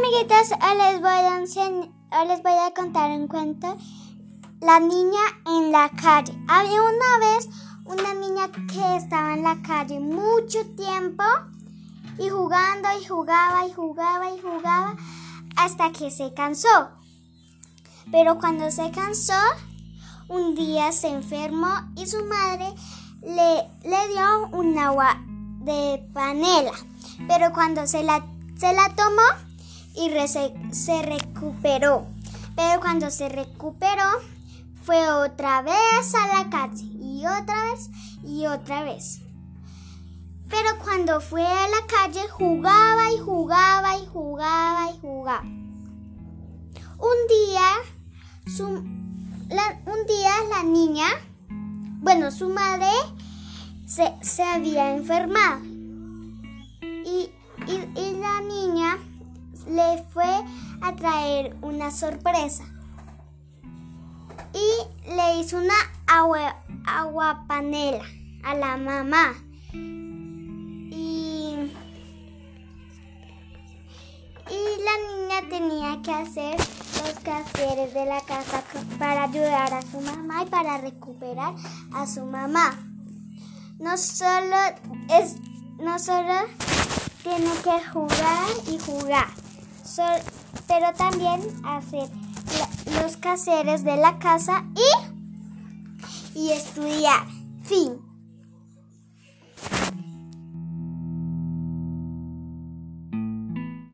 amiguitas, hoy les voy a hoy les voy a contar un cuento. La niña en la calle. Había una vez una niña que estaba en la calle mucho tiempo y jugando y jugaba y jugaba y jugaba hasta que se cansó. Pero cuando se cansó, un día se enfermó y su madre le, le dio un agua de panela. Pero cuando se la, se la tomó y se recuperó. Pero cuando se recuperó, fue otra vez a la calle y otra vez y otra vez. Pero cuando fue a la calle jugaba y jugaba y jugaba y jugaba. Un día, su, la- un día la niña, bueno, su madre se, se había enfermado. Le fue a traer una sorpresa. Y le hizo una agua, aguapanela a la mamá. Y, y la niña tenía que hacer los quehaceres de la casa para ayudar a su mamá y para recuperar a su mamá. No solo es, no solo tiene que jugar y jugar, pero también hacer los caseres de la casa y, y estudiar. Fin.